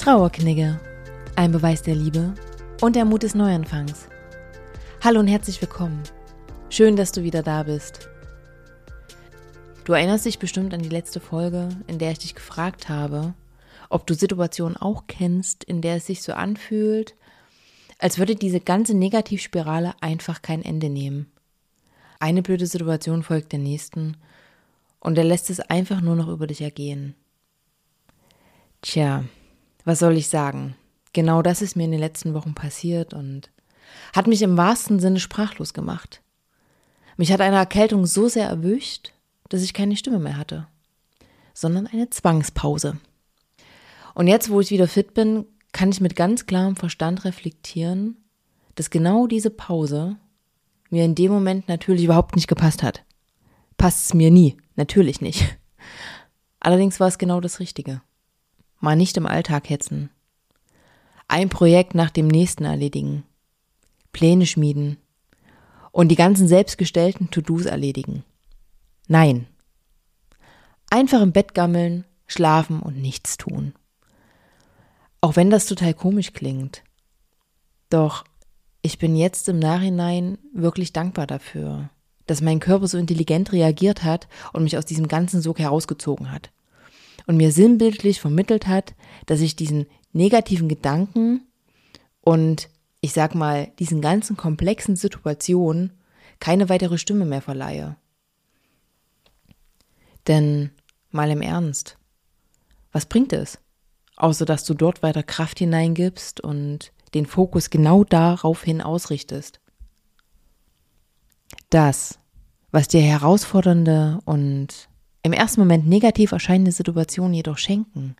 Trauerknigge, ein Beweis der Liebe und der Mut des Neuanfangs. Hallo und herzlich willkommen. Schön, dass du wieder da bist. Du erinnerst dich bestimmt an die letzte Folge, in der ich dich gefragt habe, ob du Situationen auch kennst, in der es sich so anfühlt, als würde diese ganze Negativspirale einfach kein Ende nehmen. Eine blöde Situation folgt der nächsten und er lässt es einfach nur noch über dich ergehen. Tja, was soll ich sagen? Genau das ist mir in den letzten Wochen passiert und hat mich im wahrsten Sinne sprachlos gemacht. Mich hat eine Erkältung so sehr erwischt, dass ich keine Stimme mehr hatte, sondern eine Zwangspause. Und jetzt, wo ich wieder fit bin, kann ich mit ganz klarem Verstand reflektieren, dass genau diese Pause mir in dem Moment natürlich überhaupt nicht gepasst hat. Passt es mir nie, natürlich nicht. Allerdings war es genau das Richtige. Mal nicht im Alltag hetzen. Ein Projekt nach dem nächsten erledigen. Pläne schmieden. Und die ganzen selbstgestellten To-Dos erledigen. Nein. Einfach im Bett gammeln, schlafen und nichts tun. Auch wenn das total komisch klingt. Doch ich bin jetzt im Nachhinein wirklich dankbar dafür, dass mein Körper so intelligent reagiert hat und mich aus diesem ganzen Sog herausgezogen hat und mir sinnbildlich vermittelt hat, dass ich diesen negativen Gedanken und ich sag mal, diesen ganzen komplexen Situationen keine weitere Stimme mehr verleihe. Denn mal im Ernst, was bringt es? Außer dass du dort weiter Kraft hineingibst und den Fokus genau darauf hin ausrichtest. Das, was dir herausfordernde und im ersten Moment negativ erscheinende Situationen jedoch schenken,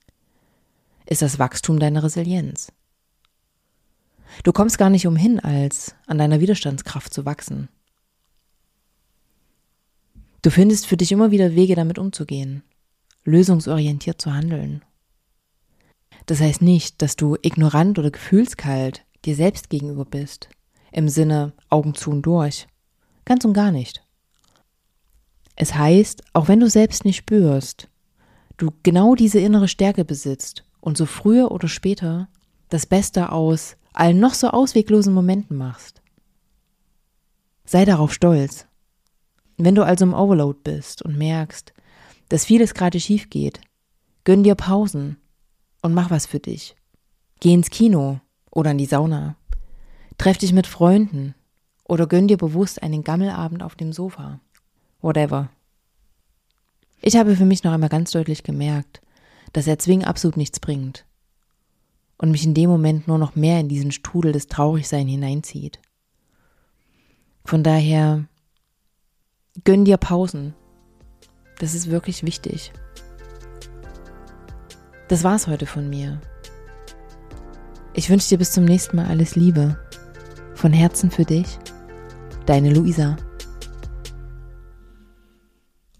ist das Wachstum deiner Resilienz. Du kommst gar nicht umhin, als an deiner Widerstandskraft zu wachsen. Du findest für dich immer wieder Wege, damit umzugehen, lösungsorientiert zu handeln. Das heißt nicht, dass du ignorant oder gefühlskalt dir selbst gegenüber bist, im Sinne Augen zu und durch. Ganz und gar nicht. Es heißt, auch wenn du selbst nicht spürst, du genau diese innere Stärke besitzt und so früher oder später das Beste aus allen noch so ausweglosen Momenten machst. Sei darauf stolz. Wenn du also im Overload bist und merkst, dass vieles gerade schief geht, gönn dir Pausen und mach was für dich. Geh ins Kino oder in die Sauna. Treff dich mit Freunden oder gönn dir bewusst einen Gammelabend auf dem Sofa whatever. Ich habe für mich noch einmal ganz deutlich gemerkt, dass Erzwingen absolut nichts bringt und mich in dem Moment nur noch mehr in diesen Strudel des Traurigsein hineinzieht. Von daher gönn dir Pausen. Das ist wirklich wichtig. Das war's heute von mir. Ich wünsche dir bis zum nächsten Mal alles Liebe. Von Herzen für dich, deine Luisa.